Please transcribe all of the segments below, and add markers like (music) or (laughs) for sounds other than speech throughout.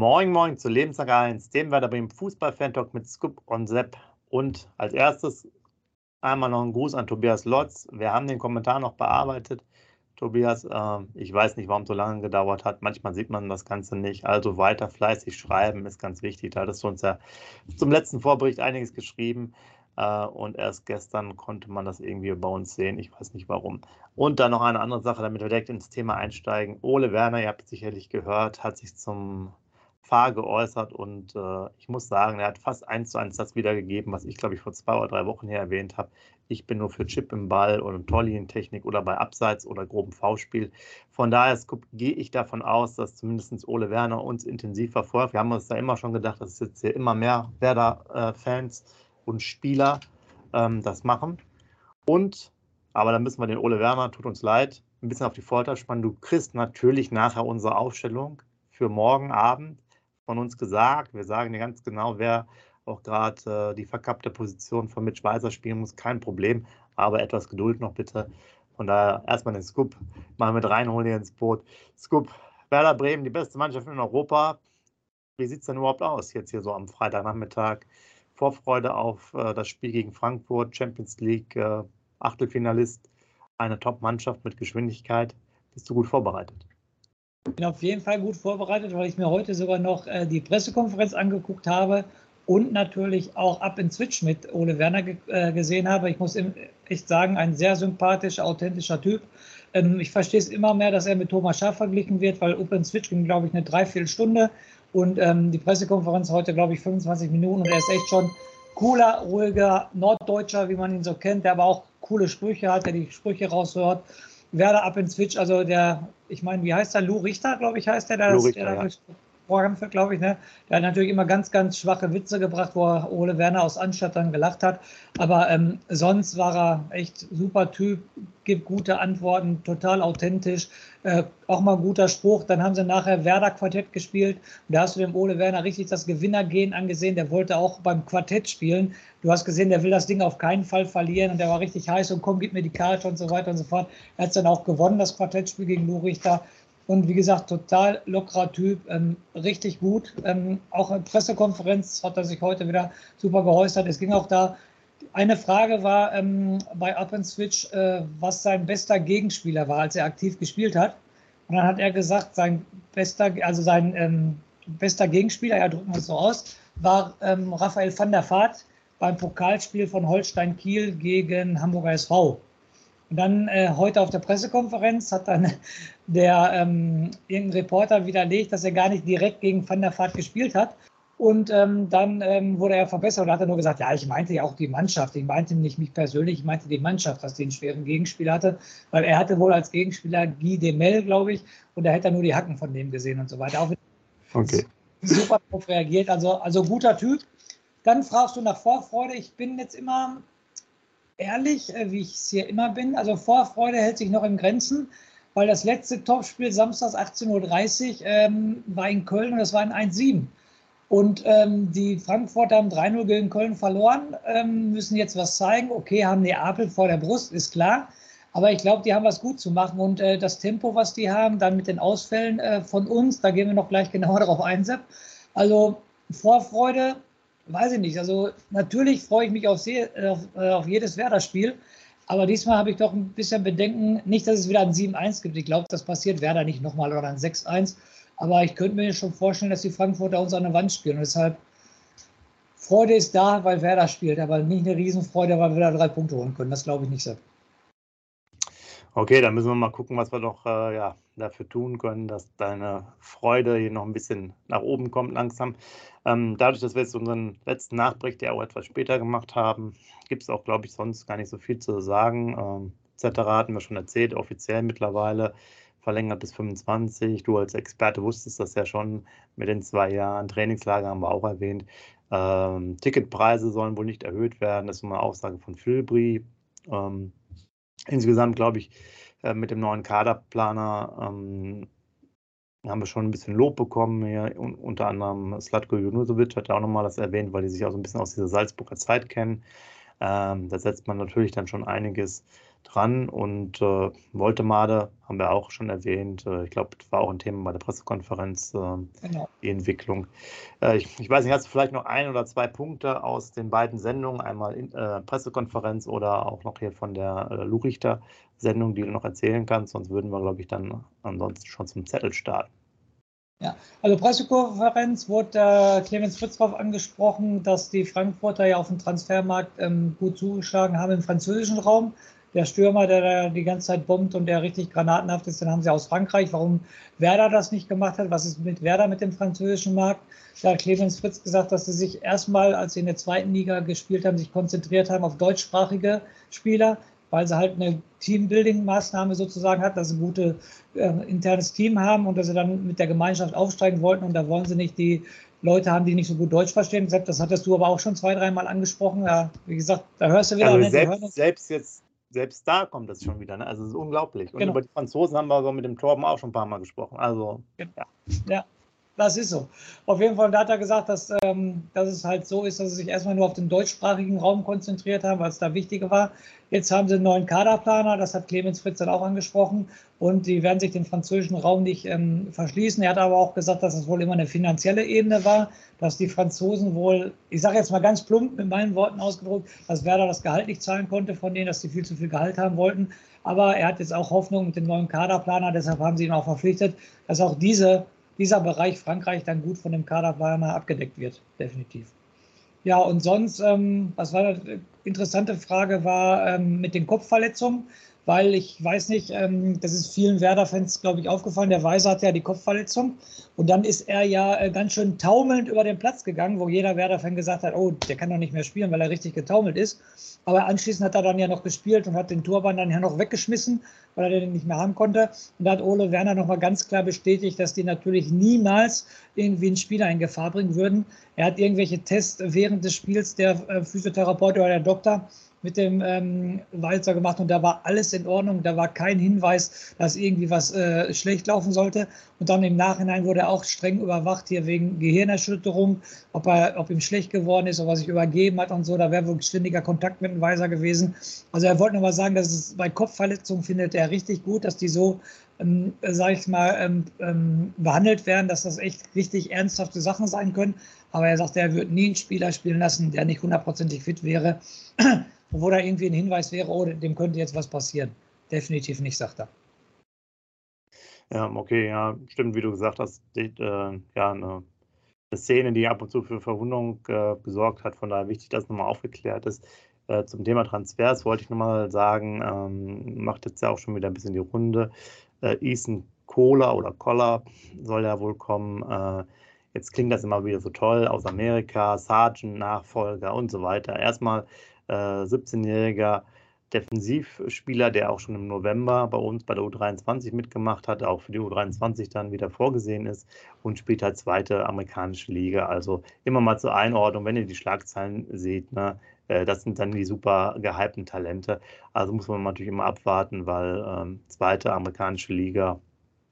Moin Moin zu Lebenstag 1, dem Werder beim Fußball-Fan-Talk mit Scoop und Sepp. Und als erstes einmal noch ein Gruß an Tobias Lotz. Wir haben den Kommentar noch bearbeitet. Tobias, äh, ich weiß nicht, warum es so lange gedauert hat. Manchmal sieht man das Ganze nicht. Also weiter fleißig schreiben ist ganz wichtig. Da hattest du uns ja zum letzten Vorbericht einiges geschrieben. Äh, und erst gestern konnte man das irgendwie bei uns sehen. Ich weiß nicht warum. Und dann noch eine andere Sache, damit wir direkt ins Thema einsteigen. Ole Werner, ihr habt es sicherlich gehört, hat sich zum Fahr geäußert und äh, ich muss sagen, er hat fast eins zu eins das wiedergegeben, was ich glaube ich vor zwei oder drei Wochen her erwähnt habe. Ich bin nur für Chip im Ball und Torlinientechnik oder bei Abseits oder groben V-Spiel. Von daher gehe ich davon aus, dass zumindest Ole Werner uns intensiv verfolgt. Wir haben uns da immer schon gedacht, dass jetzt hier immer mehr Werder-Fans und Spieler ähm, das machen. Und, aber da müssen wir den Ole Werner, tut uns leid, ein bisschen auf die Folter spannen. Du kriegst natürlich nachher unsere Aufstellung für morgen Abend von uns gesagt. Wir sagen dir ganz genau, wer auch gerade äh, die verkappte Position von Mitch Weiser spielen muss. Kein Problem, aber etwas Geduld noch bitte. Von daher erstmal den Scoop mal mit reinholen hier ins Boot. Scoop, Werder Bremen, die beste Mannschaft in Europa. Wie sieht es denn überhaupt aus jetzt hier so am Freitagnachmittag? Vorfreude auf äh, das Spiel gegen Frankfurt, Champions League, äh, Achtelfinalist, eine Top-Mannschaft mit Geschwindigkeit. Bist du gut vorbereitet? Ich bin auf jeden Fall gut vorbereitet, weil ich mir heute sogar noch äh, die Pressekonferenz angeguckt habe und natürlich auch Up in Switch mit Ole Werner ge äh, gesehen habe. Ich muss echt sagen, ein sehr sympathischer, authentischer Typ. Ähm, ich verstehe es immer mehr, dass er mit Thomas Schaaf verglichen wird, weil Up in Switch ging, glaube ich, eine Dreiviertelstunde und ähm, die Pressekonferenz heute, glaube ich, 25 Minuten und er ist echt schon cooler, ruhiger Norddeutscher, wie man ihn so kennt, der aber auch coole Sprüche hat, der die Sprüche raushört. Werder Up in Switch, also der ich meine, wie heißt der? Lou Richter, glaube ich, heißt der, der, Lou Richter, der ja. Für, glaube ich. Ne? Der hat natürlich immer ganz, ganz schwache Witze gebracht, wo Ole Werner aus Anstatt dann gelacht hat. Aber ähm, sonst war er echt super Typ, gibt gute Antworten, total authentisch. Äh, auch mal ein guter Spruch. Dann haben sie nachher Werder Quartett gespielt. Und da hast du dem Ole Werner richtig das Gewinnergehen angesehen. Der wollte auch beim Quartett spielen. Du hast gesehen, der will das Ding auf keinen Fall verlieren. Und der war richtig heiß und komm, gib mir die Karte und so weiter und so fort. Er hat dann auch gewonnen, das Quartettspiel gegen Lou Richter. Und wie gesagt, total lockerer Typ, ähm, richtig gut. Ähm, auch in Pressekonferenz hat er sich heute wieder super geäußert. Es ging auch da, eine Frage war ähm, bei Up and Switch, äh, was sein bester Gegenspieler war, als er aktiv gespielt hat. Und dann hat er gesagt, sein bester, also sein ähm, bester Gegenspieler, ja, drücken wir es so aus, war ähm, Raphael van der Vaart beim Pokalspiel von Holstein Kiel gegen Hamburger SV. Und dann äh, heute auf der Pressekonferenz hat dann (laughs) der ähm, irgendein Reporter widerlegt, dass er gar nicht direkt gegen Van der Vaart gespielt hat. Und ähm, dann ähm, wurde er verbessert und hat er nur gesagt, ja, ich meinte ja auch die Mannschaft. Ich meinte nicht mich persönlich, ich meinte die Mannschaft, dass die einen schweren Gegenspieler hatte. Weil er hatte wohl als Gegenspieler Guy Demel, glaube ich, und da hätte er nur die Hacken von dem gesehen und so weiter. Auch okay. super darauf reagiert. Also, also guter Typ. Dann fragst du nach Vorfreude. Ich bin jetzt immer ehrlich, äh, wie ich es hier immer bin. Also Vorfreude hält sich noch in Grenzen, weil das letzte Topspiel samstags 18.30 Uhr ähm, war in Köln und das war ein 1-7. Und ähm, die Frankfurter haben 3-0 gegen Köln verloren, ähm, müssen jetzt was zeigen. Okay, haben Neapel vor der Brust, ist klar. Aber ich glaube, die haben was gut zu machen. Und äh, das Tempo, was die haben, dann mit den Ausfällen äh, von uns, da gehen wir noch gleich genauer (laughs) darauf ein, Sepp. Also Vorfreude, weiß ich nicht. Also natürlich freue ich mich auf, auf, äh, auf jedes Werder-Spiel. Aber diesmal habe ich doch ein bisschen Bedenken, nicht, dass es wieder ein 7-1 gibt. Ich glaube, das passiert Werder nicht nochmal oder ein 6-1. Aber ich könnte mir schon vorstellen, dass die Frankfurter uns an der Wand spielen. Und deshalb, Freude ist da, weil Werder spielt, aber nicht eine Riesenfreude, weil wir da drei Punkte holen können. Das glaube ich nicht so. Okay, dann müssen wir mal gucken, was wir noch äh, ja, dafür tun können, dass deine Freude hier noch ein bisschen nach oben kommt langsam. Ähm, dadurch, dass wir jetzt unseren letzten Nachbericht ja auch etwas später gemacht haben, gibt es auch, glaube ich, sonst gar nicht so viel zu sagen. Ähm, etc. hatten wir schon erzählt, offiziell mittlerweile verlängert bis 25. Du als Experte wusstest das ja schon mit den zwei Jahren. Trainingslager haben wir auch erwähnt. Ähm, Ticketpreise sollen wohl nicht erhöht werden. Das ist eine Aussage von Filbri. Ähm, insgesamt glaube ich, äh, mit dem neuen Kaderplaner ähm, haben wir schon ein bisschen Lob bekommen. Hier, unter anderem Slatko Junusovic hat ja auch nochmal das erwähnt, weil die sich auch so ein bisschen aus dieser Salzburger Zeit kennen. Ähm, da setzt man natürlich dann schon einiges dran. Und äh, Voltemade haben wir auch schon erwähnt. Äh, ich glaube, das war auch ein Thema bei der Pressekonferenz, äh, genau. die Entwicklung. Äh, ich, ich, weiß nicht, hast du vielleicht noch ein oder zwei Punkte aus den beiden Sendungen, einmal in, äh, Pressekonferenz oder auch noch hier von der äh, Lurichter-Sendung, die du noch erzählen kannst? Sonst würden wir, glaube ich, dann ansonsten schon zum Zettel starten. Ja, also Pressekonferenz wurde äh, Clemens Fritz darauf angesprochen, dass die Frankfurter ja auf dem Transfermarkt ähm, gut zugeschlagen haben im französischen Raum der Stürmer, der da die ganze Zeit bombt und der richtig granatenhaft ist, den haben sie aus Frankreich. Warum Werder das nicht gemacht hat, was ist mit Werder mit dem französischen Markt? Da hat Clemens Fritz gesagt, dass sie sich erstmal, als sie in der zweiten Liga gespielt haben, sich konzentriert haben auf deutschsprachige Spieler, weil sie halt eine Teambuilding-Maßnahme sozusagen hat, dass sie ein gutes äh, internes Team haben und dass sie dann mit der Gemeinschaft aufsteigen wollten und da wollen sie nicht die Leute haben, die nicht so gut Deutsch verstehen. Das hattest du aber auch schon zwei, dreimal angesprochen. Ja, wie gesagt, da hörst du wieder. Also selbst, selbst jetzt selbst da kommt das schon wieder. Ne? Also es ist unglaublich. Und genau. über die Franzosen haben wir so mit dem Torben auch schon ein paar Mal gesprochen. Also ja. ja. Das ist so. Auf jeden Fall, hat er gesagt, dass, ähm, dass es halt so ist, dass sie sich erstmal nur auf den deutschsprachigen Raum konzentriert haben, weil es da wichtiger war. Jetzt haben sie einen neuen Kaderplaner, das hat Clemens Fritz dann auch angesprochen. Und die werden sich den französischen Raum nicht ähm, verschließen. Er hat aber auch gesagt, dass es wohl immer eine finanzielle Ebene war, dass die Franzosen wohl, ich sage jetzt mal ganz plump mit meinen Worten ausgedrückt, dass Werder das Gehalt nicht zahlen konnte von denen, dass sie viel zu viel Gehalt haben wollten. Aber er hat jetzt auch Hoffnung mit dem neuen Kaderplaner, deshalb haben sie ihn auch verpflichtet, dass auch diese dieser Bereich Frankreich dann gut von dem Kaderplaner abgedeckt wird, definitiv. Ja, und sonst, ähm, was war eine interessante Frage, war ähm, mit den Kopfverletzungen, weil ich weiß nicht, ähm, das ist vielen Werder-Fans, glaube ich, aufgefallen. Der Weiser hat ja die Kopfverletzung und dann ist er ja äh, ganz schön taumelnd über den Platz gegangen, wo jeder Werder-Fan gesagt hat, oh, der kann doch nicht mehr spielen, weil er richtig getaumelt ist. Aber anschließend hat er dann ja noch gespielt und hat den Turban dann ja noch weggeschmissen, weil er den nicht mehr haben konnte. Und da hat Ole Werner nochmal ganz klar bestätigt, dass die natürlich niemals irgendwie einen Spieler in Gefahr bringen würden. Er hat irgendwelche Tests während des Spiels, der äh, Physiotherapeut oder der Doktor mit dem ähm, Walzer gemacht und da war alles in Ordnung. Da war kein Hinweis, dass irgendwie was äh, schlecht laufen sollte. Und dann im Nachhinein wurde er auch streng überwacht hier wegen Gehirnerschütterung, ob, er, ob ihm schlecht geworden ist, ob er sich übergeben hat und so. Da wäre wohl ständiger Kontakt mit dem Weiser gewesen. Also er wollte nochmal sagen, dass es bei Kopfverletzungen findet er richtig gut, dass die so ähm, sage ich mal, ähm, ähm, behandelt werden, dass das echt richtig ernsthafte Sachen sein können. Aber er sagt, er wird nie einen Spieler spielen lassen, der nicht hundertprozentig fit wäre (clears throat) wo da irgendwie ein Hinweis wäre, oh, dem könnte jetzt was passieren. Definitiv nicht, sagt er. Ja, okay, ja, stimmt, wie du gesagt hast, äh, ja, eine, eine, Szene, die ab und zu für Verwunderung äh, gesorgt hat, von daher wichtig, dass nochmal aufgeklärt ist. Äh, zum Thema Transfers wollte ich nochmal sagen, ähm, macht jetzt ja auch schon wieder ein bisschen die Runde. Äh, Ethan Kohler oder Koller soll ja wohl kommen. Äh, jetzt klingt das immer wieder so toll aus Amerika, Sergeant, Nachfolger und so weiter. Erstmal 17-jähriger äh, Defensivspieler, der auch schon im November bei uns bei der U23 mitgemacht hat, auch für die U23 dann wieder vorgesehen ist und spielt halt zweite amerikanische Liga. Also immer mal zur Einordnung, wenn ihr die Schlagzeilen seht, ne, das sind dann die super gehypten Talente. Also muss man natürlich immer abwarten, weil ähm, zweite amerikanische Liga,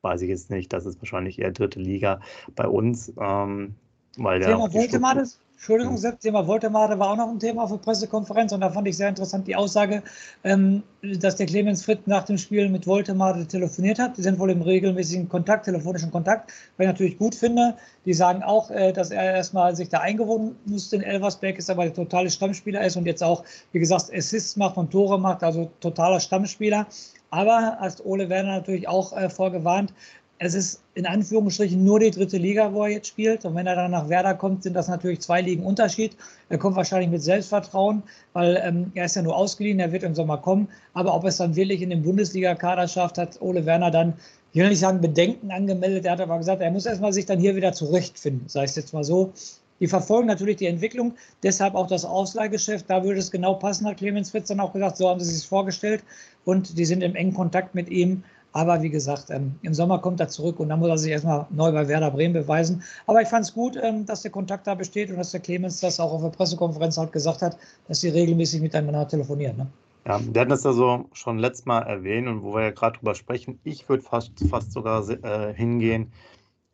weiß ich jetzt nicht, das ist wahrscheinlich eher dritte Liga bei uns. Ähm, weil Thema Wohltemades? Entschuldigung, hm. Sepp, Thema Woltemade war auch noch ein Thema auf der Pressekonferenz und da fand ich sehr interessant die Aussage, ähm, dass der Clemens Fritt nach dem Spiel mit Woltemade telefoniert hat. Die sind wohl im regelmäßigen Kontakt, telefonischen Kontakt, was ich natürlich gut finde. Die sagen auch, äh, dass er erstmal sich da eingewohnt musste in Elversberg, ist aber der totale Stammspieler ist und jetzt auch, wie gesagt, Assists macht und Tore macht, also totaler Stammspieler. Aber hast Ole Werner natürlich auch äh, vorgewarnt, es ist in Anführungsstrichen nur die dritte Liga, wo er jetzt spielt. Und wenn er dann nach Werder kommt, sind das natürlich zwei Ligen Unterschied. Er kommt wahrscheinlich mit Selbstvertrauen, weil ähm, er ist ja nur ausgeliehen, er wird im Sommer kommen. Aber ob es dann wirklich in den Bundesliga-Kader schafft, hat Ole Werner dann, ich will nicht sagen Bedenken angemeldet. Er hat aber gesagt, er muss erstmal sich dann hier wieder zurechtfinden, sei es jetzt mal so. Die verfolgen natürlich die Entwicklung, deshalb auch das Ausleihgeschäft. Da würde es genau passen, hat Clemens Fritz dann auch gesagt, so haben sie sich vorgestellt. Und die sind im engen Kontakt mit ihm. Aber wie gesagt, ähm, im Sommer kommt er zurück und dann muss er sich erstmal neu bei Werder Bremen beweisen. Aber ich fand es gut, ähm, dass der Kontakt da besteht und dass der Clemens das auch auf der Pressekonferenz halt gesagt hat, dass sie regelmäßig miteinander telefonieren. Ne? Ja, wir hatten das ja so schon letztes Mal erwähnt und wo wir ja gerade drüber sprechen, ich würde fast, fast sogar äh, hingehen,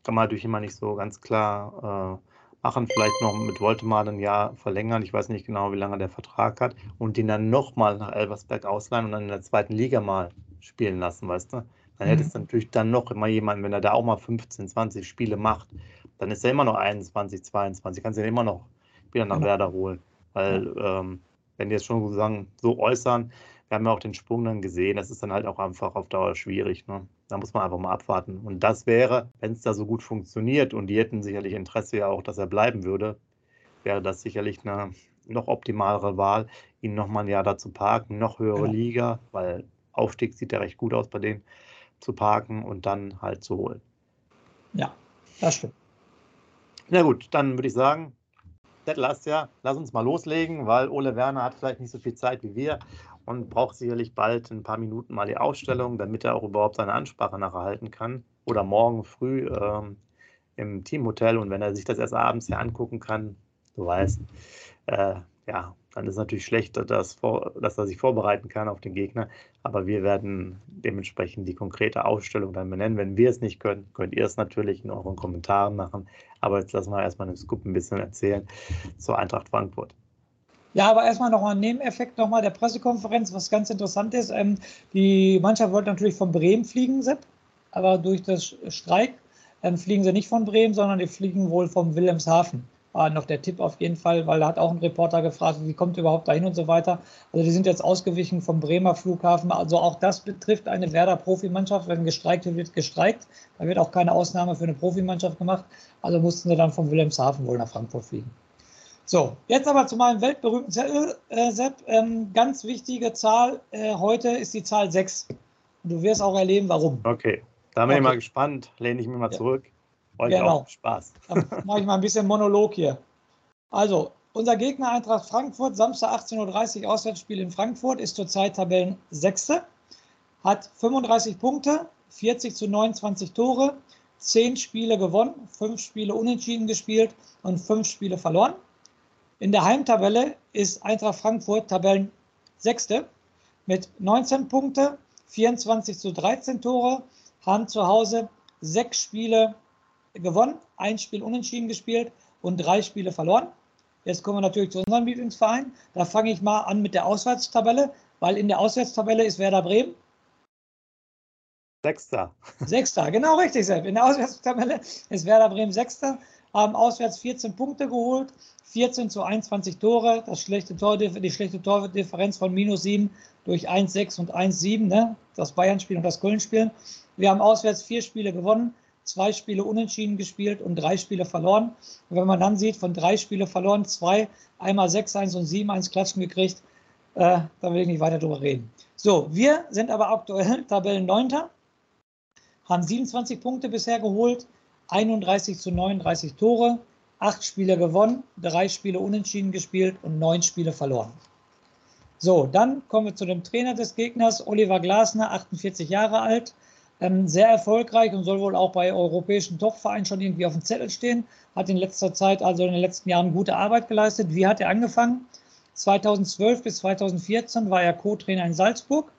kann man natürlich immer nicht so ganz klar äh, machen, vielleicht noch mit Woltemar ein Jahr verlängern. Ich weiß nicht genau, wie lange der Vertrag hat. Und den dann nochmal nach Elversberg ausleihen und dann in der zweiten Liga mal spielen lassen, weißt du? Dann mhm. hättest du natürlich dann noch immer jemanden, wenn er da auch mal 15, 20 Spiele macht, dann ist er immer noch 21, 22, kannst du ihn immer noch wieder nach genau. Werder holen. Weil, ähm, wenn die jetzt schon sozusagen so äußern, wir haben ja auch den Sprung dann gesehen, das ist dann halt auch einfach auf Dauer schwierig. Ne? Da muss man einfach mal abwarten. Und das wäre, wenn es da so gut funktioniert und die hätten sicherlich Interesse ja auch, dass er bleiben würde, wäre das sicherlich eine noch optimalere Wahl, ihn nochmal ein Jahr da zu parken, noch höhere genau. Liga, weil Aufstieg sieht ja recht gut aus bei denen, zu parken und dann halt zu holen. Ja, das stimmt. Na gut, dann würde ich sagen, lass ja, lass uns mal loslegen, weil Ole Werner hat vielleicht nicht so viel Zeit wie wir und braucht sicherlich bald ein paar Minuten mal die Ausstellung, damit er auch überhaupt seine Ansprache nachher halten kann. Oder morgen früh ähm, im Teamhotel und wenn er sich das erst abends hier angucken kann, du weißt, äh, ja, dann ist es natürlich schlecht, dass, dass, er sich vorbereiten kann auf den Gegner. Aber wir werden dementsprechend die konkrete Ausstellung dann benennen. Wenn wir es nicht können, könnt ihr es natürlich in euren Kommentaren machen. Aber jetzt lassen wir erstmal den Scoop ein bisschen erzählen zur Eintracht Frankfurt. Ja, aber erstmal noch ein Nebeneffekt nochmal der Pressekonferenz, was ganz interessant ist. Ähm, die Mannschaft wollte natürlich von Bremen fliegen, Sepp, aber durch das Streik ähm, fliegen sie nicht von Bremen, sondern die fliegen wohl vom Wilhelmshaven. War noch der Tipp auf jeden Fall, weil da hat auch ein Reporter gefragt, wie kommt überhaupt dahin und so weiter. Also die sind jetzt ausgewichen vom Bremer Flughafen. Also auch das betrifft eine Werder-Profimannschaft. Wenn gestreikt wird, wird gestreikt. Da wird auch keine Ausnahme für eine Profimannschaft gemacht. Also mussten sie dann vom Wilhelmshaven wohl nach Frankfurt fliegen. So, jetzt aber zu meinem weltberühmten Zettel, äh, Sepp. Ähm, ganz wichtige Zahl äh, heute ist die Zahl 6. Und du wirst auch erleben, warum. Okay, da bin okay. ich mal gespannt. Lehne ich mich mal ja. zurück. Euch genau. auch Spaß. Dann mache ich mal ein bisschen Monolog hier. Also, unser Gegner Eintracht Frankfurt, Samstag 18.30 Uhr Auswärtsspiel in Frankfurt, ist zurzeit Tabellen 6. Hat 35 Punkte, 40 zu 29 Tore, 10 Spiele gewonnen, 5 Spiele unentschieden gespielt und 5 Spiele verloren. In der Heimtabelle ist Eintracht Frankfurt Tabellen Sechste mit 19 Punkte, 24 zu 13 Tore, haben zu Hause sechs Spiele gewonnen, ein Spiel unentschieden gespielt und drei Spiele verloren. Jetzt kommen wir natürlich zu unserem Lieblingsverein. Da fange ich mal an mit der Auswärtstabelle, weil in der Auswärtstabelle ist Werder Bremen. Sechster. Sechster, genau richtig, Sepp. In der Auswärtstabelle ist Werder Bremen Sechster haben auswärts 14 Punkte geholt, 14 zu 21 Tore, das schlechte Tor, die schlechte Tordifferenz von minus 7 durch 1,6 und 1,7, ne? das Bayern-Spiel und das Köln-Spiel. Wir haben auswärts vier Spiele gewonnen, zwei Spiele unentschieden gespielt und drei Spiele verloren. Und wenn man dann sieht, von drei Spiele verloren, zwei, einmal 6-1 und 7-1 Klatschen gekriegt, äh, da will ich nicht weiter drüber reden. So, wir sind aber aktuell (laughs) Tabellen 9. haben 27 Punkte bisher geholt, 31 zu 39 Tore, acht Spiele gewonnen, drei Spiele unentschieden gespielt und neun Spiele verloren. So, dann kommen wir zu dem Trainer des Gegners, Oliver Glasner, 48 Jahre alt, ähm, sehr erfolgreich und soll wohl auch bei europäischen Top-Vereinen schon irgendwie auf dem Zettel stehen. Hat in letzter Zeit, also in den letzten Jahren, gute Arbeit geleistet. Wie hat er angefangen? 2012 bis 2014 war er Co-Trainer in Salzburg.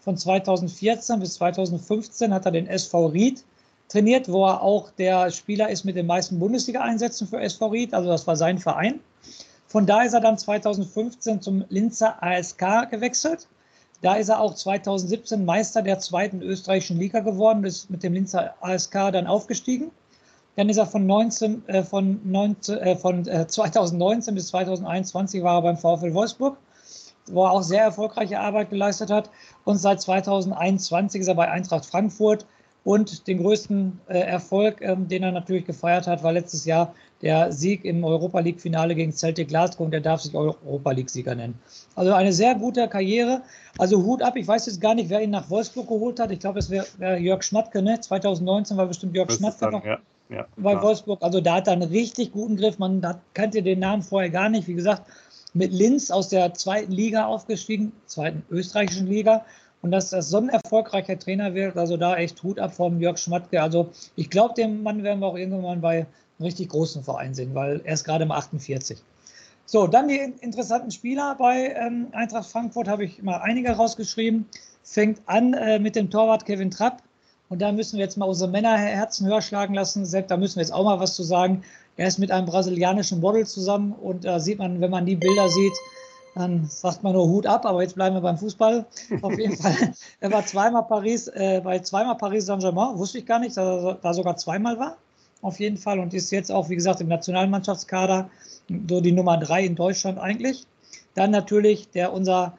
Von 2014 bis 2015 hat er den SV Ried trainiert, wo er auch der Spieler ist mit den meisten Bundesliga-Einsätzen für SV Ried. Also das war sein Verein. Von da ist er dann 2015 zum Linzer ASK gewechselt. Da ist er auch 2017 Meister der zweiten österreichischen Liga geworden, ist mit dem Linzer ASK dann aufgestiegen. Dann ist er von, 19, äh, von, 19, äh, von äh, 2019 bis 2021 war er beim VfL Wolfsburg, wo er auch sehr erfolgreiche Arbeit geleistet hat. Und seit 2021 ist er bei Eintracht Frankfurt und den größten äh, Erfolg, ähm, den er natürlich gefeiert hat, war letztes Jahr der Sieg im Europa League-Finale gegen Celtic Glasgow und er darf sich Europa League-Sieger nennen. Also eine sehr gute Karriere. Also Hut ab, ich weiß jetzt gar nicht, wer ihn nach Wolfsburg geholt hat. Ich glaube, es wäre wär Jörg Schmatke, ne? 2019 war bestimmt Jörg Schmatke noch ja, ja, bei klar. Wolfsburg. Also da hat er einen richtig guten Griff. Man hat, kannte den Namen vorher gar nicht. Wie gesagt, mit Linz aus der zweiten Liga aufgestiegen, zweiten österreichischen Liga und dass das so ein erfolgreicher Trainer wird, also da echt Hut ab vom Jörg Schmatke. Also ich glaube, den Mann werden wir auch irgendwann bei richtig großen Verein sehen, weil er ist gerade mal 48. So, dann die interessanten Spieler bei ähm, Eintracht Frankfurt habe ich mal einige rausgeschrieben. Fängt an äh, mit dem Torwart Kevin Trapp. Und da müssen wir jetzt mal unsere Männerherzen höher schlagen lassen. Selbst da müssen wir jetzt auch mal was zu sagen. Er ist mit einem brasilianischen Model zusammen und da sieht man, wenn man die Bilder sieht, dann sagt man nur Hut ab, aber jetzt bleiben wir beim Fußball. Auf jeden (laughs) Fall, er war zweimal Paris, äh, bei zweimal Paris Saint-Germain, wusste ich gar nicht, dass er da sogar zweimal war. Auf jeden Fall und ist jetzt auch, wie gesagt, im Nationalmannschaftskader so die Nummer drei in Deutschland eigentlich. Dann natürlich der unser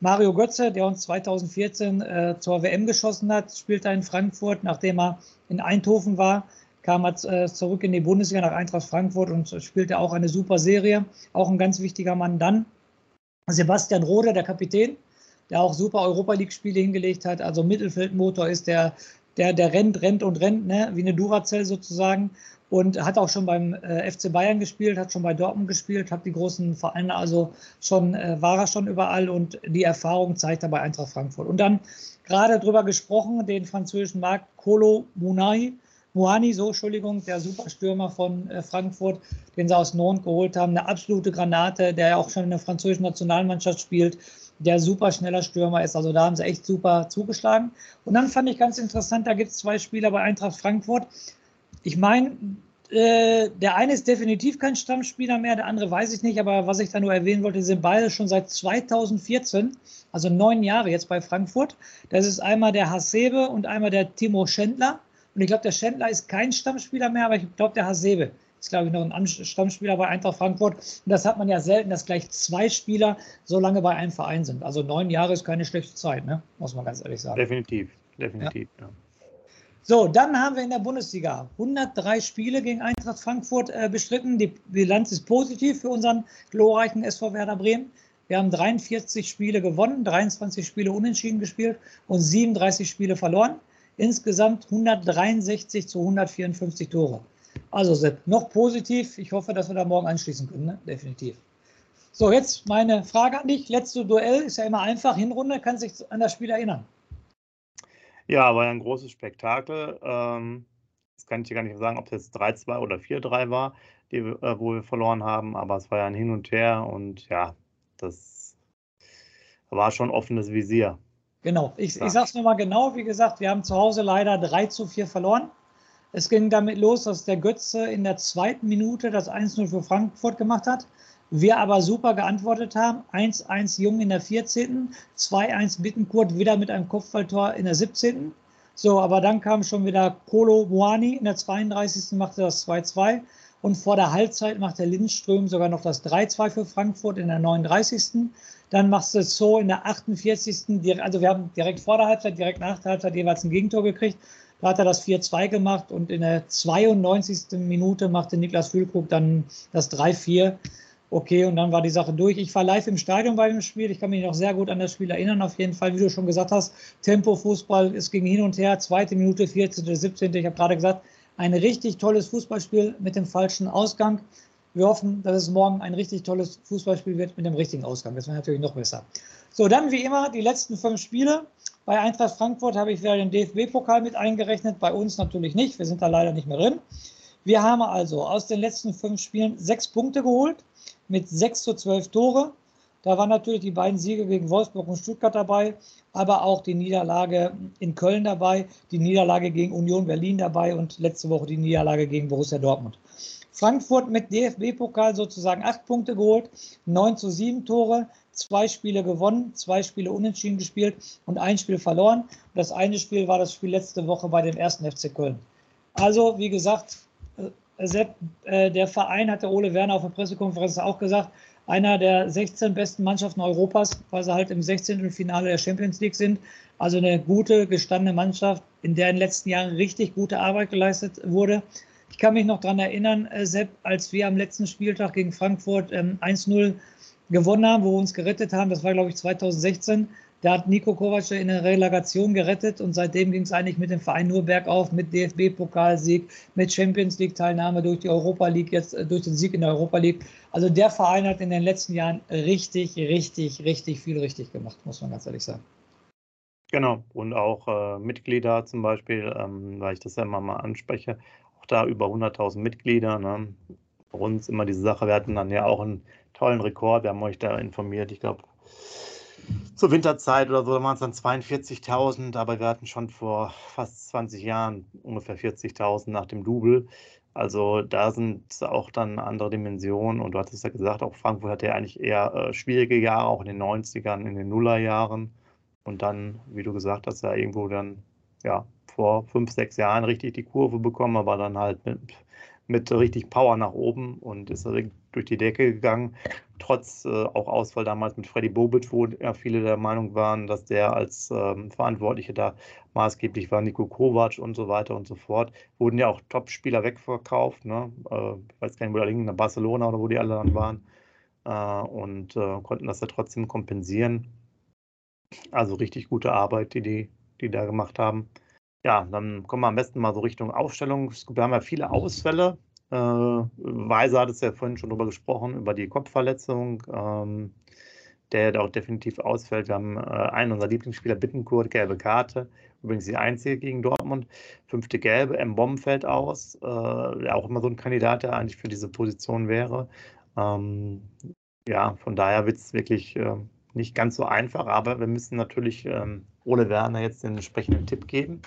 Mario Götze, der uns 2014 äh, zur WM geschossen hat, spielt da in Frankfurt, nachdem er in Eindhoven war, kam er äh, zurück in die Bundesliga nach Eintracht Frankfurt und spielte auch eine super Serie. Auch ein ganz wichtiger Mann dann. Sebastian Rode, der Kapitän, der auch super Europa League-Spiele hingelegt hat, also Mittelfeldmotor ist, der, der, der rennt, rennt und rennt, ne? wie eine Duracell sozusagen. Und hat auch schon beim äh, FC Bayern gespielt, hat schon bei Dortmund gespielt, hat die großen Vereine, also schon äh, war er schon überall und die Erfahrung zeigt er bei Eintracht Frankfurt. Und dann gerade drüber gesprochen, den französischen Markt Kolo Munai, Muani, so Entschuldigung, der Superstürmer von äh, Frankfurt, den sie aus Nantes geholt haben, eine absolute Granate, der ja auch schon in der französischen Nationalmannschaft spielt, der super schneller Stürmer ist. Also da haben sie echt super zugeschlagen. Und dann fand ich ganz interessant, da gibt es zwei Spieler bei Eintracht Frankfurt. Ich meine, äh, der eine ist definitiv kein Stammspieler mehr, der andere weiß ich nicht, aber was ich da nur erwähnen wollte, sind beide schon seit 2014, also neun Jahre jetzt bei Frankfurt. Das ist einmal der Hasebe und einmal der Timo Schändler. Und ich glaube, der Schändler ist kein Stammspieler mehr, aber ich glaube, der Hasebe ist, glaube ich, noch ein Stammspieler bei Eintracht Frankfurt. Und das hat man ja selten, dass gleich zwei Spieler so lange bei einem Verein sind. Also neun Jahre ist keine schlechte Zeit, ne? muss man ganz ehrlich sagen. Definitiv, definitiv, ja. ja. So, dann haben wir in der Bundesliga 103 Spiele gegen Eintracht Frankfurt äh, bestritten. Die Bilanz ist positiv für unseren glorreichen SV Werder Bremen. Wir haben 43 Spiele gewonnen, 23 Spiele unentschieden gespielt und 37 Spiele verloren. Insgesamt 163 zu 154 Tore. Also Sepp, noch positiv. Ich hoffe, dass wir da morgen anschließen können, ne? definitiv. So, jetzt meine Frage an dich. Letzte Duell ist ja immer einfach. Hinrunde, kannst du dich an das Spiel erinnern? Ja, war ja ein großes Spektakel. Ähm, das kann ich dir gar nicht sagen, ob es jetzt 3-2 oder 4-3 war, die, äh, wo wir verloren haben, aber es war ja ein Hin und Her und ja, das war schon offenes Visier. Genau, ich, ja. ich sage es nochmal genau, wie gesagt, wir haben zu Hause leider 3 zu 4 verloren. Es ging damit los, dass der Götze in der zweiten Minute das 1-0 für Frankfurt gemacht hat. Wir aber super geantwortet haben. 1-1 Jung in der 14., 2-1 Bittenkurt wieder mit einem Kopfballtor in der 17. So, aber dann kam schon wieder Kolo Moani in der 32. machte das 2-2 und vor der Halbzeit macht der Lindström sogar noch das 3-2 für Frankfurt in der 39. Dann es so in der 48. Also wir haben direkt vor der Halbzeit, direkt nach der Halbzeit jeweils ein Gegentor gekriegt. Da hat er das 4-2 gemacht und in der 92. Minute machte Niklas Füllkrug dann das 3-4. Okay, und dann war die Sache durch. Ich war live im Stadion bei dem Spiel. Ich kann mich noch sehr gut an das Spiel erinnern. Auf jeden Fall, wie du schon gesagt hast, Tempo-Fußball, es ging hin und her. Zweite Minute, 14., 17. Ich habe gerade gesagt, ein richtig tolles Fußballspiel mit dem falschen Ausgang. Wir hoffen, dass es morgen ein richtig tolles Fußballspiel wird mit dem richtigen Ausgang. Das wäre natürlich noch besser. So, dann wie immer die letzten fünf Spiele. Bei Eintracht Frankfurt habe ich wieder den DFB-Pokal mit eingerechnet, bei uns natürlich nicht. Wir sind da leider nicht mehr drin. Wir haben also aus den letzten fünf Spielen sechs Punkte geholt mit sechs zu zwölf Tore. Da waren natürlich die beiden Siege gegen Wolfsburg und Stuttgart dabei, aber auch die Niederlage in Köln dabei, die Niederlage gegen Union Berlin dabei und letzte Woche die Niederlage gegen Borussia Dortmund. Frankfurt mit DFB-Pokal sozusagen acht Punkte geholt, neun zu sieben Tore, zwei Spiele gewonnen, zwei Spiele unentschieden gespielt und ein Spiel verloren. Das eine Spiel war das Spiel letzte Woche bei dem ersten FC Köln. Also, wie gesagt, äh, Sepp, äh, der Verein hat der Ole Werner auf der Pressekonferenz auch gesagt, einer der 16 besten Mannschaften Europas, weil sie halt im 16. Finale der Champions League sind. Also eine gute, gestandene Mannschaft, in der in den letzten Jahren richtig gute Arbeit geleistet wurde. Ich kann mich noch daran erinnern, äh, Sepp, als wir am letzten Spieltag gegen Frankfurt ähm, 1-0 gewonnen haben, wo wir uns gerettet haben, das war, glaube ich, 2016. Da hat Nico Kovac in der Relegation gerettet und seitdem ging es eigentlich mit dem Verein nur bergauf, mit DFB-Pokalsieg, mit Champions League-Teilnahme durch die Europa League, jetzt äh, durch den Sieg in der Europa League. Also der Verein hat in den letzten Jahren richtig, richtig, richtig viel richtig gemacht, muss man ganz ehrlich sagen. Genau, und auch äh, Mitglieder zum Beispiel, ähm, weil ich das ja immer mal anspreche, auch da über 100.000 Mitglieder. Ne? Bei uns immer diese Sache, wir hatten dann ja auch einen tollen Rekord, wir haben euch da informiert, ich glaube, zur Winterzeit oder so waren es dann 42.000, aber wir hatten schon vor fast 20 Jahren ungefähr 40.000 nach dem Double. Also da sind auch dann andere Dimensionen. Und du hattest ja gesagt, auch Frankfurt hatte ja eigentlich eher äh, schwierige Jahre, auch in den 90ern, in den Nullerjahren. Und dann, wie du gesagt hast, ja irgendwo dann ja vor fünf, sechs Jahren richtig die Kurve bekommen, aber dann halt mit, mit richtig Power nach oben und ist durch die Decke gegangen. Trotz äh, auch Ausfall damals mit Freddy Bobic, wo ja viele der Meinung waren, dass der als ähm, Verantwortliche da maßgeblich war, Nico Kovac und so weiter und so fort. Wurden ja auch Top-Spieler wegverkauft. Ne? Äh, ich weiß gar nicht, wo da liegen, in Barcelona oder wo die alle dann waren. Äh, und äh, konnten das ja trotzdem kompensieren. Also richtig gute Arbeit, die die, die da gemacht haben. Ja, dann kommen wir am besten mal so Richtung Aufstellung. Wir haben ja viele Ausfälle. Äh, Weiser hat es ja vorhin schon drüber gesprochen, über die Kopfverletzung, ähm, der ja auch definitiv ausfällt. Wir haben äh, einen unserer Lieblingsspieler, Bittenkurt, gelbe Karte. Übrigens die einzige gegen Dortmund. Fünfte gelbe, M. Bomb fällt aus. Äh, auch immer so ein Kandidat, der eigentlich für diese Position wäre. Ähm, ja, von daher wird es wirklich äh, nicht ganz so einfach, aber wir müssen natürlich ähm, Ole Werner jetzt den entsprechenden Tipp geben.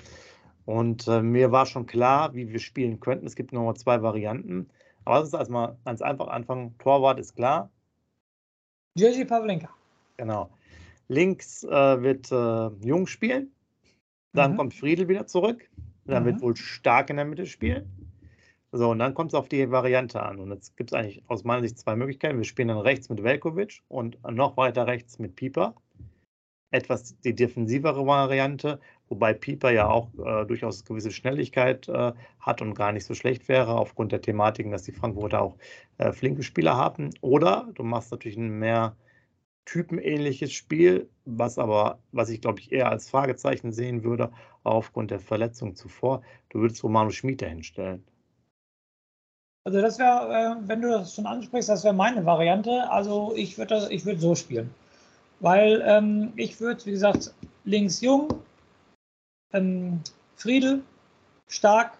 Und äh, mir war schon klar, wie wir spielen könnten. Es gibt nur zwei Varianten. Aber lass uns erstmal ganz einfach anfangen. Torwart ist klar. Jerzy Pavlenka. Genau. Links äh, wird äh, Jung spielen. Dann mhm. kommt Friedel wieder zurück. Dann mhm. wird wohl stark in der Mitte spielen. So, und dann kommt es auf die Variante an. Und jetzt gibt es eigentlich aus meiner Sicht zwei Möglichkeiten. Wir spielen dann rechts mit Velkovic und noch weiter rechts mit Pieper. Etwas die defensivere Variante. Wobei Pieper ja auch äh, durchaus gewisse Schnelligkeit äh, hat und gar nicht so schlecht wäre, aufgrund der Thematiken, dass die Frankfurter auch äh, flinke Spieler haben. Oder du machst natürlich ein mehr typenähnliches Spiel, was aber, was ich glaube ich eher als Fragezeichen sehen würde, aufgrund der Verletzung zuvor. Du würdest Romano Schmid hinstellen. Also das wäre, äh, wenn du das schon ansprichst, das wäre meine Variante. Also ich würde ich würde so spielen. Weil ähm, ich würde, wie gesagt, links jung, ähm, Friedel, Stark,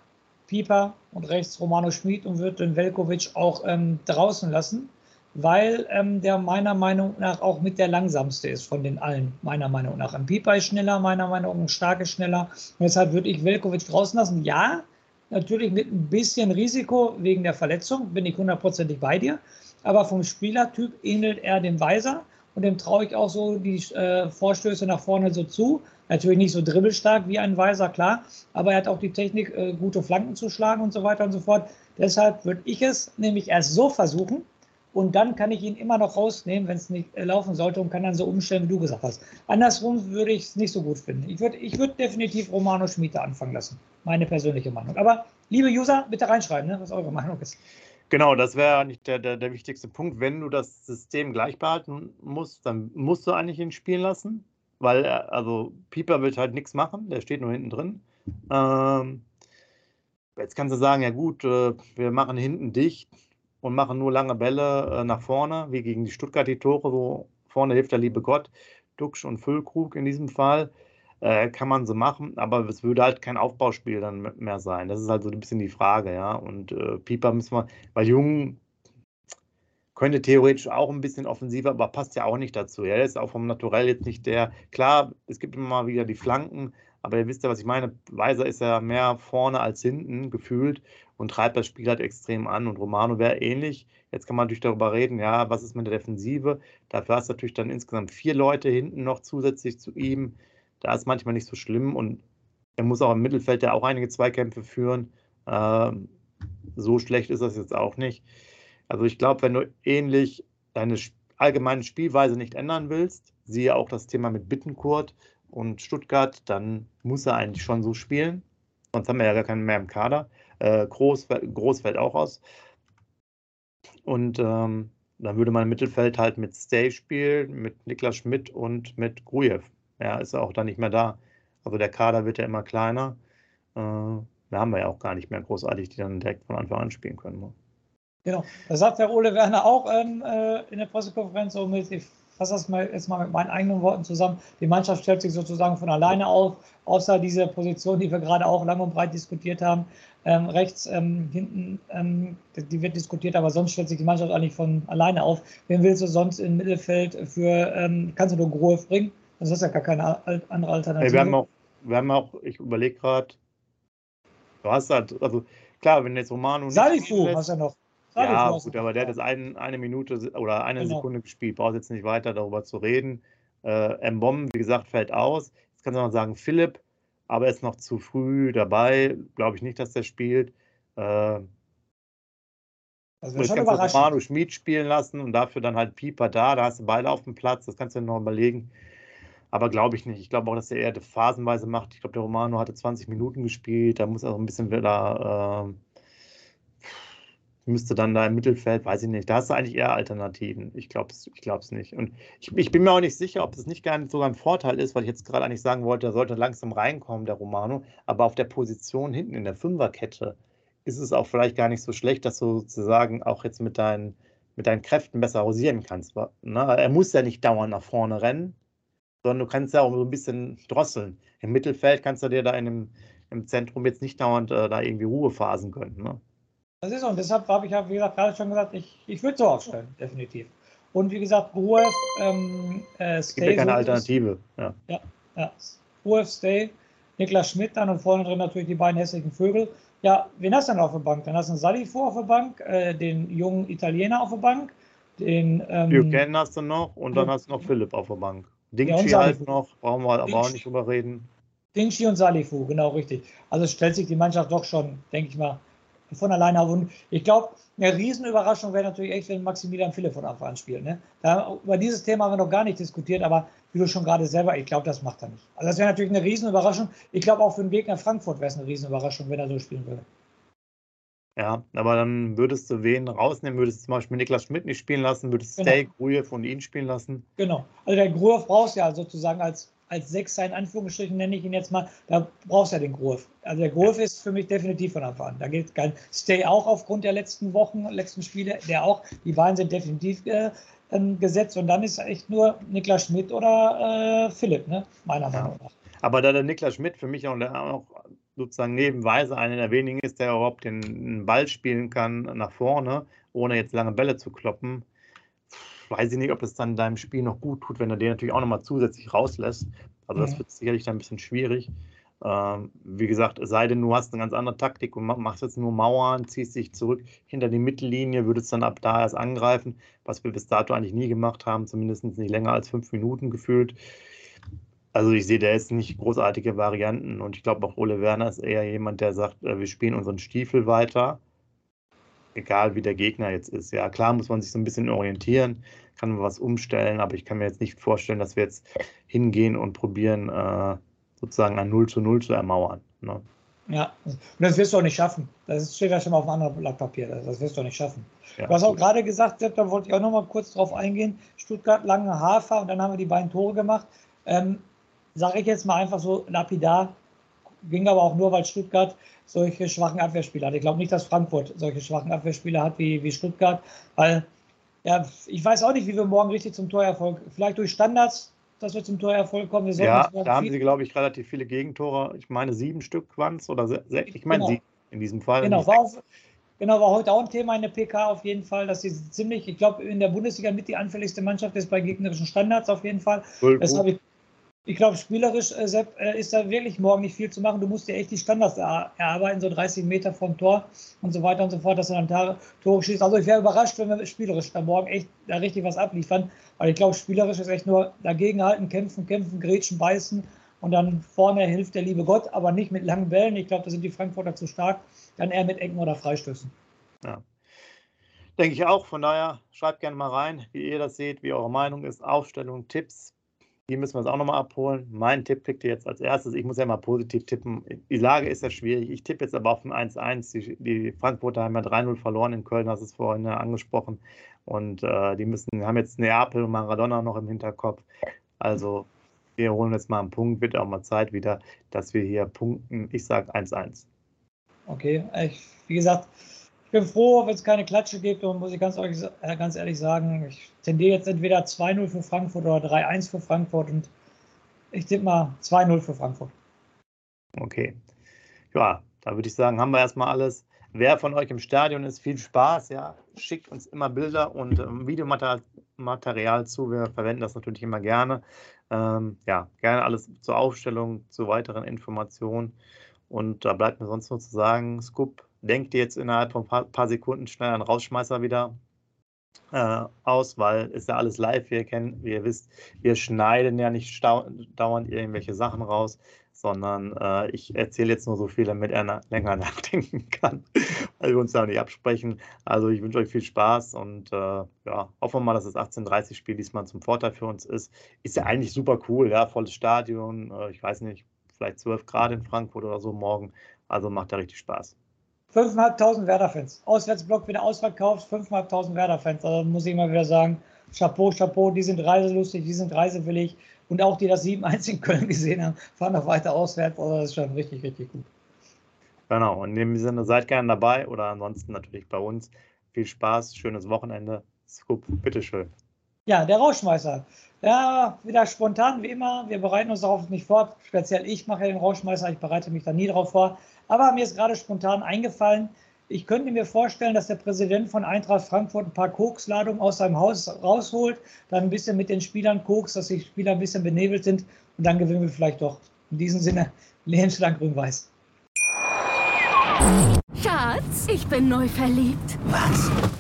Pieper und rechts Romano Schmid und wird den Velkovic auch ähm, draußen lassen, weil ähm, der meiner Meinung nach auch mit der langsamste ist von den allen, meiner Meinung nach. Ein Pieper ist schneller, meiner Meinung nach, ein Stark ist schneller. Und deshalb würde ich Velkovic draußen lassen. Ja, natürlich mit ein bisschen Risiko wegen der Verletzung, bin ich hundertprozentig bei dir. Aber vom Spielertyp ähnelt er dem Weiser und dem traue ich auch so die äh, Vorstöße nach vorne so zu. Natürlich nicht so dribbelstark wie ein Weiser, klar, aber er hat auch die Technik, äh, gute Flanken zu schlagen und so weiter und so fort. Deshalb würde ich es nämlich erst so versuchen und dann kann ich ihn immer noch rausnehmen, wenn es nicht äh, laufen sollte und kann dann so umstellen, wie du gesagt hast. Andersrum würde ich es nicht so gut finden. Ich würde ich würd definitiv Romano Schmiede anfangen lassen. Meine persönliche Meinung. Aber liebe User, bitte reinschreiben, ne, was eure Meinung ist. Genau, das wäre nicht der, der, der wichtigste Punkt. Wenn du das System gleich behalten musst, dann musst du eigentlich ihn spielen lassen weil er, also Pieper wird halt nichts machen, der steht nur hinten drin. Ähm, jetzt kannst du sagen, ja gut, äh, wir machen hinten dicht und machen nur lange Bälle äh, nach vorne, wie gegen die Stuttgart die Tore, wo vorne hilft der liebe Gott, Duxch und Füllkrug in diesem Fall. Äh, kann man so machen, aber es würde halt kein Aufbauspiel dann mehr sein. Das ist halt so ein bisschen die Frage, ja. Und äh, Pieper müssen wir, weil Jung könnte theoretisch auch ein bisschen offensiver, aber passt ja auch nicht dazu. Er ist auch vom Naturell jetzt nicht der. Klar, es gibt immer mal wieder die Flanken, aber ihr wisst ja, was ich meine. Weiser ist ja mehr vorne als hinten gefühlt und treibt das Spiel halt extrem an. Und Romano wäre ähnlich. Jetzt kann man natürlich darüber reden, ja, was ist mit der Defensive? Dafür hast du natürlich dann insgesamt vier Leute hinten noch zusätzlich zu ihm. Da ist manchmal nicht so schlimm und er muss auch im Mittelfeld ja auch einige Zweikämpfe führen. Ähm, so schlecht ist das jetzt auch nicht. Also ich glaube, wenn du ähnlich deine allgemeine Spielweise nicht ändern willst, siehe auch das Thema mit Bittenkurt und Stuttgart, dann muss er eigentlich schon so spielen. Sonst haben wir ja gar keinen mehr im Kader. Äh, Groß, Groß fällt auch aus. Und ähm, dann würde man im Mittelfeld halt mit Stay spielen, mit Niklas Schmidt und mit Grujew. Ja, ist er auch dann nicht mehr da. Also der Kader wird ja immer kleiner. Äh, da haben wir ja auch gar nicht mehr großartig, die dann direkt von Anfang an spielen können. Ne? Genau, das sagt der Ole Werner auch ähm, äh, in der Pressekonferenz so mit, ich fasse das mal jetzt mal mit meinen eigenen Worten zusammen. Die Mannschaft stellt sich sozusagen von alleine auf, außer diese Position, die wir gerade auch lang und breit diskutiert haben. Ähm, rechts ähm, hinten, ähm, die wird diskutiert, aber sonst stellt sich die Mannschaft eigentlich von alleine auf. Wen willst du sonst im Mittelfeld für, ähm, kannst du nur Grohe bringen? Das ist ja gar keine andere Alternative. Hey, wir haben auch, wir haben auch ich überlege gerade, du hast halt, also klar, wenn jetzt Romano Salifu hast du noch. Salifu ja, gut, aber der hat jetzt ein, eine Minute oder eine genau. Sekunde gespielt. Brauchst jetzt nicht weiter darüber zu reden. Äh, Mbom, wie gesagt, fällt aus. Jetzt kannst du noch sagen, Philipp, aber er ist noch zu früh dabei. Glaube ich nicht, dass der spielt. Äh, also jetzt kannst du Romano Schmid spielen lassen und dafür dann halt Pieper da. Da hast du beide auf dem Platz. Das kannst du dir noch überlegen. Aber glaube ich nicht. Ich glaube auch, dass er eher phasenweise macht. Ich glaube, der Romano hatte 20 Minuten gespielt. Da muss er auch ein bisschen wieder. Äh, müsste dann da im Mittelfeld, weiß ich nicht. Da hast du eigentlich eher Alternativen. Ich glaube es ich nicht. Und ich, ich, bin mir auch nicht sicher, ob es nicht gar nicht sogar ein Vorteil ist, weil ich jetzt gerade eigentlich sagen wollte, er sollte langsam reinkommen, der Romano. Aber auf der Position hinten in der Fünferkette ist es auch vielleicht gar nicht so schlecht, dass du sozusagen auch jetzt mit deinen, mit deinen Kräften besser rosieren kannst. Ne? Er muss ja nicht dauernd nach vorne rennen sondern du kannst ja auch so ein bisschen drosseln. Im Mittelfeld kannst du dir da in dem, im Zentrum jetzt nicht dauernd äh, da irgendwie Ruhephasen gönnen. Ne? Das ist so, und deshalb habe ich ja, wie gesagt, gerade schon gesagt, ich, ich würde so aufstellen, definitiv. Und wie gesagt, Ruhe, ähm, äh, Stay. Gibt ja keine Alternative. Ja. ja, ja. Ruhe, Stay, Niklas Schmidt dann und vorne drin natürlich die beiden hässlichen Vögel. Ja, wen hast du denn auf der Bank? Dann hast du einen Salifo auf der Bank, äh, den jungen Italiener auf der Bank, den. Ähm, Buchanan hast du noch und dann hast du noch Philipp auf der Bank. Dingshi ja, halt noch, brauchen wir aber auch nicht drüber reden. Dingshi und Salifu, genau richtig. Also stellt sich die Mannschaft doch schon, denke ich mal, von alleine auf. Und ich glaube, eine Riesenüberraschung wäre natürlich echt, wenn Maximilian Philipp von Anfang an spielt. Ne? Da, über dieses Thema haben wir noch gar nicht diskutiert, aber wie du schon gerade selber, ich glaube, das macht er nicht. Also das wäre natürlich eine Riesenüberraschung. Ich glaube, auch für den Gegner Frankfurt wäre es eine Riesenüberraschung, wenn er so spielen würde. Ja, aber dann würdest du wen rausnehmen? Würdest du zum Beispiel Niklas Schmidt nicht spielen lassen? Würdest du genau. Stay, Grujew und ihn spielen lassen? Genau. Also der Grujew brauchst ja sozusagen als, als Sechser in Anführungsstrichen, nenne ich ihn jetzt mal, da brauchst du ja den Grujew. Also der Grujew ja. ist für mich definitiv von Anfang an. Da geht kein Stay auch aufgrund der letzten Wochen, letzten Spiele, der auch, die beiden sind definitiv äh, gesetzt und dann ist echt nur Niklas Schmidt oder äh, Philipp, ne? meiner ja. Meinung nach. Aber da der Niklas Schmidt für mich auch, auch sozusagen nebenweise einer der wenigen ist, der überhaupt den Ball spielen kann nach vorne, ohne jetzt lange Bälle zu kloppen. Weiß ich nicht, ob es dann deinem Spiel noch gut tut, wenn er den natürlich auch nochmal zusätzlich rauslässt. Also das wird sicherlich dann ein bisschen schwierig. Ähm, wie gesagt, es sei denn, du hast eine ganz andere Taktik und machst jetzt nur Mauern, ziehst dich zurück hinter die Mittellinie, würdest dann ab da erst angreifen, was wir bis dato eigentlich nie gemacht haben, zumindest nicht länger als fünf Minuten gefühlt. Also ich sehe da jetzt nicht großartige Varianten und ich glaube auch Ole Werner ist eher jemand, der sagt, äh, wir spielen unseren Stiefel weiter, egal wie der Gegner jetzt ist. Ja, klar muss man sich so ein bisschen orientieren, kann man was umstellen, aber ich kann mir jetzt nicht vorstellen, dass wir jetzt hingehen und probieren, äh, sozusagen ein 0 zu 0 zu ermauern. Ne? Ja, und das wirst du auch nicht schaffen. Das steht ja schon mal auf einem anderen Blatt Papier. Das wirst du auch nicht schaffen. Ja, du hast auch gerade gesagt, Sepp, da wollte ich auch noch mal kurz drauf eingehen. Stuttgart, lange Hafer und dann haben wir die beiden Tore gemacht. Ähm, sage ich jetzt mal einfach so lapidar, ging aber auch nur, weil Stuttgart solche schwachen Abwehrspieler hat. Ich glaube nicht, dass Frankfurt solche schwachen Abwehrspieler hat wie, wie Stuttgart, weil ja, ich weiß auch nicht, wie wir morgen richtig zum Torerfolg, vielleicht durch Standards, dass wir zum Torerfolg kommen. ja, da haben sie, glaube ich, relativ viele Gegentore. Ich meine, sieben Stück es oder sechs, ich meine genau. sieben in diesem Fall. Genau, war, auch, genau, war heute auch ein Thema in der PK auf jeden Fall, dass sie ziemlich, ich glaube, in der Bundesliga mit die anfälligste Mannschaft ist bei gegnerischen Standards auf jeden Fall. Das habe ich ich glaube, spielerisch, äh, Sepp, äh, ist da wirklich morgen nicht viel zu machen. Du musst dir echt die Standards erarbeiten, so 30 Meter vom Tor und so weiter und so fort, dass du dann Tore, Tore schießt. Also ich wäre überrascht, wenn wir spielerisch da morgen echt da richtig was abliefern, weil ich glaube, spielerisch ist echt nur dagegenhalten, kämpfen, kämpfen, grätschen, beißen und dann vorne hilft der liebe Gott, aber nicht mit langen Bällen. Ich glaube, da sind die Frankfurter zu stark. Dann eher mit Ecken oder Freistößen. Ja. Denke ich auch. Von daher schreibt gerne mal rein, wie ihr das seht, wie eure Meinung ist, Aufstellung, Tipps, hier müssen wir es auch nochmal abholen. Mein Tipp kriegt ihr jetzt als erstes. Ich muss ja mal positiv tippen. Die Lage ist ja schwierig. Ich tippe jetzt aber auf ein 1-1. Die, die, Frankfurter haben ja 3-0 verloren in Köln, hast es vorhin angesprochen. Und äh, die müssen, haben jetzt Neapel und Maradona noch im Hinterkopf. Also wir holen jetzt mal einen Punkt. Wird auch mal Zeit wieder, dass wir hier punkten. Ich sage 1-1. Okay, ich, wie gesagt, bin froh, wenn es keine Klatsche gibt und muss ich ganz ehrlich, äh, ganz ehrlich sagen, ich tendiere jetzt entweder 2-0 für Frankfurt oder 3-1 für Frankfurt und ich tippe mal 2-0 für Frankfurt. Okay. Ja, da würde ich sagen, haben wir erstmal alles. Wer von euch im Stadion ist, viel Spaß, ja. Schickt uns immer Bilder und ähm, Videomaterial zu. Wir verwenden das natürlich immer gerne. Ähm, ja, gerne alles zur Aufstellung, zu weiteren Informationen. Und da bleibt mir sonst nur zu sagen, Scoop, denkt jetzt innerhalb von ein paar, paar Sekunden schnell einen Rausschmeißer wieder äh, aus, weil ist ja alles live. Wie ihr, kennt, wie ihr wisst, wir schneiden ja nicht dauernd irgendwelche Sachen raus, sondern äh, ich erzähle jetzt nur so viel, damit er länger (laughs) nachdenken kann, weil wir uns da nicht absprechen. Also ich wünsche euch viel Spaß und äh, ja, hoffen wir mal, dass das 18:30-Spiel diesmal zum Vorteil für uns ist. Ist ja eigentlich super cool, ja, volles Stadion, äh, ich weiß nicht, vielleicht 12 Grad in Frankfurt oder so morgen. Also macht ja richtig Spaß. 5.500 Werder-Fans. Auswärtsblock wieder ausverkauft, 5.500 Werder-Fans. Also muss ich mal wieder sagen, Chapeau, Chapeau, die sind reiselustig, die sind reisewillig. Und auch die das 7-1 in Köln gesehen haben, fahren noch weiter auswärts. Also das ist schon richtig, richtig gut. Genau, und in dem Sinne seid gerne dabei oder ansonsten natürlich bei uns. Viel Spaß, schönes Wochenende. Scoop, bitteschön. Ja, der Rauschmeißer. Ja, wieder spontan wie immer. Wir bereiten uns darauf nicht vor. Speziell ich mache ja den Rauschmeißer. Ich bereite mich da nie darauf vor. Aber mir ist gerade spontan eingefallen, ich könnte mir vorstellen, dass der Präsident von Eintracht Frankfurt ein paar Koksladungen aus seinem Haus rausholt, dann ein bisschen mit den Spielern koks, dass die Spieler ein bisschen benebelt sind und dann gewinnen wir vielleicht doch. In diesem Sinne, (laughs) Lehenschlag grün-weiß. Schatz, ich bin neu verliebt. Was?